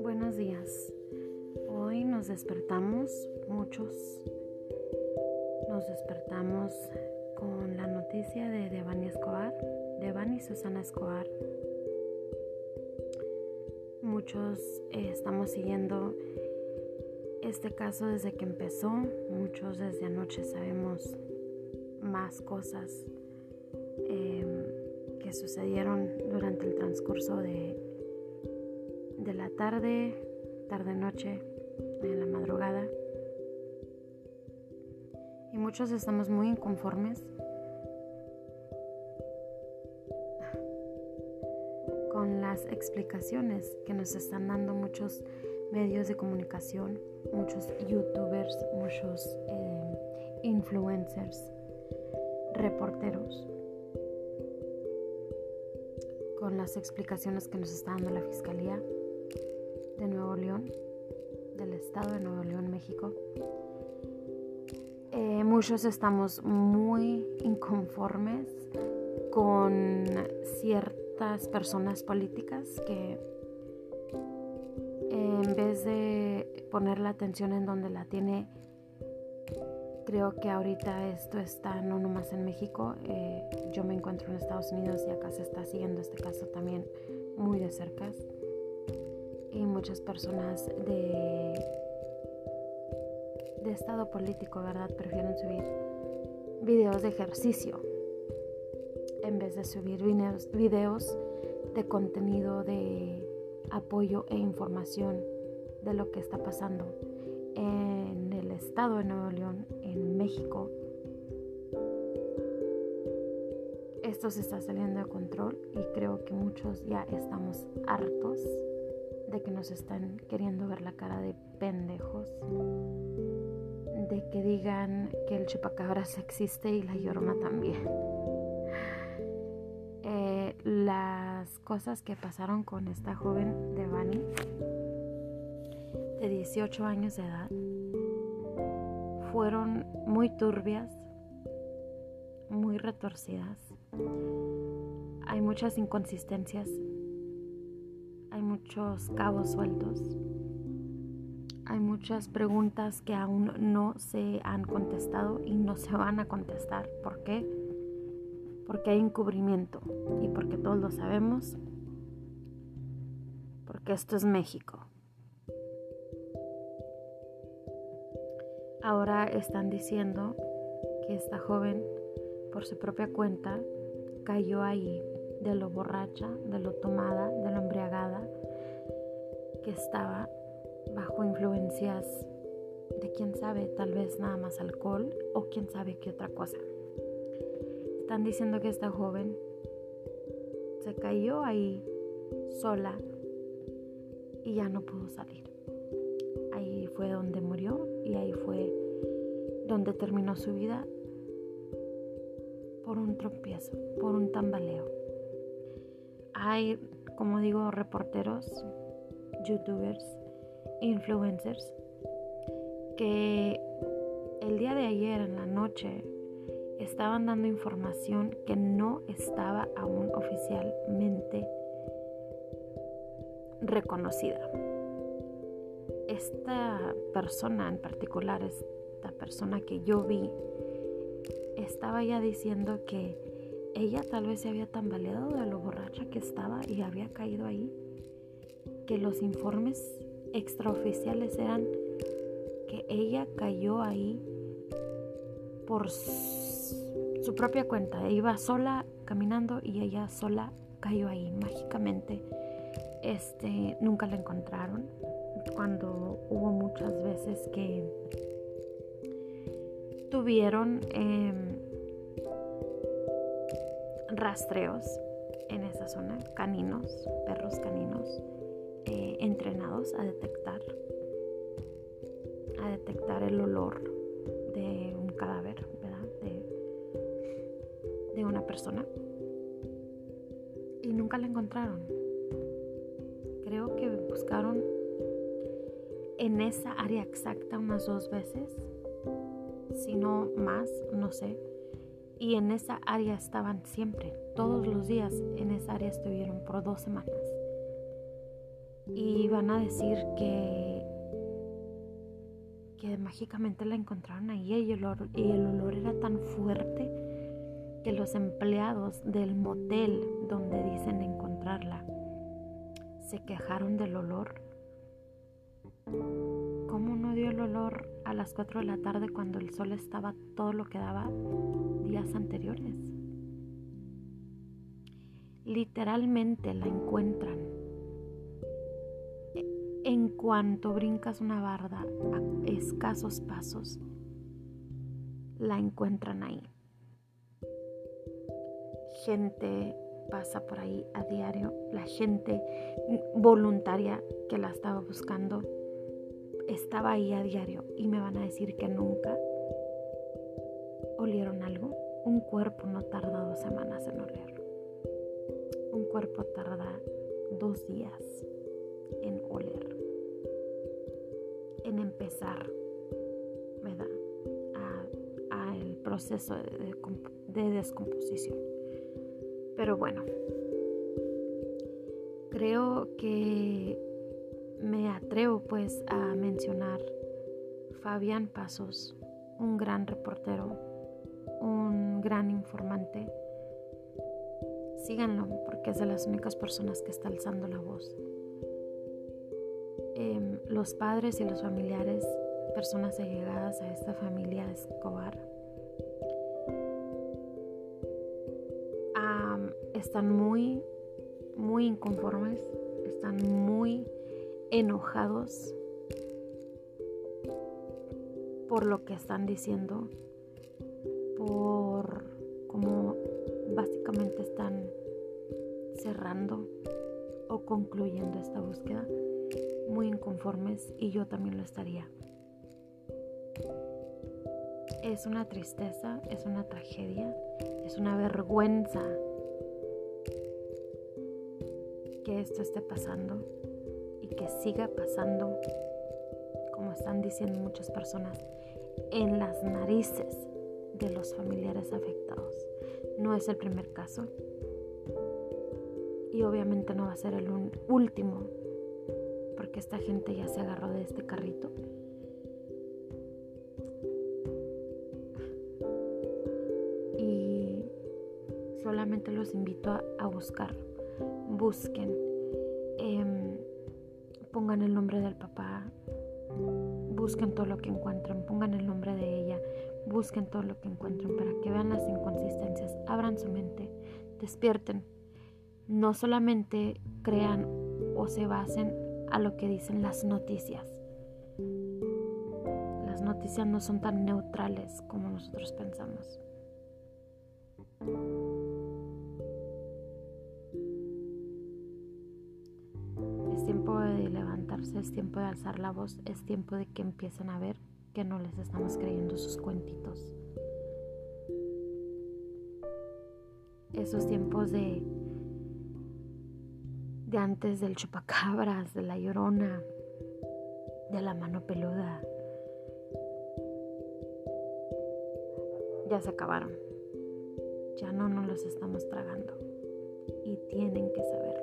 Buenos días. Hoy nos despertamos, muchos nos despertamos con la noticia de Devani Escobar, Devani Susana Escobar. Muchos eh, estamos siguiendo este caso desde que empezó, muchos desde anoche sabemos más cosas em, que sucedieron durante el transcurso de, de la tarde, tarde-noche, en la madrugada. Y muchos estamos muy inconformes con las explicaciones que nos están dando muchos medios de comunicación, muchos youtubers, muchos eh, influencers, reporteros, con las explicaciones que nos está dando la Fiscalía de Nuevo León, del Estado de Nuevo León, México. Eh, muchos estamos muy inconformes con ciertas personas políticas que en vez de poner la atención en donde la tiene, creo que ahorita esto está no nomás en México, eh, yo me encuentro en Estados Unidos y acá se está siguiendo este caso también muy de cerca. Y muchas personas de, de estado político, ¿verdad? Prefieren subir videos de ejercicio en vez de subir videos, de contenido de apoyo e información de lo que está pasando en el estado de Nuevo León, México. Esto se está saliendo de control y creo que muchos ya estamos hartos de que nos están queriendo ver la cara de pendejos, de que digan que el chupacabras existe y la llorona también. Eh, las cosas que pasaron con esta joven de Bani de 18 años de edad fueron muy turbias, muy retorcidas. Hay muchas inconsistencias, hay muchos cabos sueltos, hay muchas preguntas que aún no se han contestado y no se van a contestar. ¿Por qué? Porque hay encubrimiento y porque todos lo sabemos, porque esto es México. Ahora están diciendo que esta joven, por su propia cuenta, cayó ahí de lo borracha, de lo tomada, de lo embriagada, que estaba bajo influencias de quién sabe, tal vez nada más alcohol o quién sabe qué otra cosa. Están diciendo que esta joven se cayó ahí sola y ya no pudo salir. Ahí fue donde murió y ahí fue donde terminó su vida por un tropiezo, por un tambaleo. Hay, como digo, reporteros, youtubers, influencers que el día de ayer en la noche estaban dando información que no estaba aún oficialmente reconocida esta persona en particular, esta persona que yo vi, estaba ya diciendo que ella tal vez se había tambaleado de lo borracha que estaba y había caído ahí, que los informes extraoficiales eran que ella cayó ahí por su propia cuenta, iba sola caminando y ella sola cayó ahí mágicamente. Este, nunca la encontraron, cuando hubo muchas veces que tuvieron em, rastreos en esa zona, caninos, perros caninos, eh, entrenados a detectar, a detectar el olor de un cadáver, ¿verdad? De, de una persona. Y nunca la encontraron. Creo que buscaron en esa área exacta unas dos veces, si no más, no sé. Y en esa área estaban siempre, todos los días en esa área estuvieron por dos semanas. Y van a decir que, que mágicamente la encontraron ahí y el, olor, y el olor era tan fuerte que los empleados del motel donde dicen encontrarla se quejaron del olor. ¿Cómo no dio el olor a las 4 de la tarde cuando el sol estaba todo lo que daba días anteriores? Literalmente la encuentran. En cuanto brincas una barda a escasos pasos, la encuentran ahí. Gente pasa por ahí a diario, la gente voluntaria que la estaba buscando estaba ahí a diario y me van a decir que nunca olieron algo. Un cuerpo no tarda dos semanas en oler. Un cuerpo tarda dos días en oler, en empezar, ¿verdad? A, el proceso de descomposición. Pero bueno, creo que me atrevo pues a mencionar Fabián Pasos, un gran reportero, un gran informante. Síganlo porque es de las únicas personas que está alzando la voz. Em, los padres y los familiares, personas allegadas a esta familia Escobar, están muy, muy inconformes, están muy enojados por lo que están diciendo, por cómo básicamente están cerrando o concluyendo esta búsqueda, muy inconformes y yo también lo estaría. Es una tristeza, es una tragedia, es una vergüenza que esto esté pasando que siga pasando, como están diciendo muchas personas, en las narices de los familiares afectados. No es el primer caso y obviamente no va a ser el último porque esta gente ya se agarró de este carrito. Y solamente los invito a, buscar, busquen. Em, pongan el nombre del papá, busquen todo lo que encuentren, pongan el nombre de ella, busquen todo lo que encuentren para que vean las inconsistencias, abran su mente, despierten. No solamente crean o se basen a lo que dicen las noticias. Las noticias no son tan neutrales como nosotros pensamos. Es tiempo de alzar la voz, es tiempo de que empiecen a ver que no les estamos creyendo sus cuentitos. Esos tiempos de de antes del chupacabras, de la llorona, de la mano peluda. Ya se acabaron. Ya no nos los estamos tragando. Y tienen que saber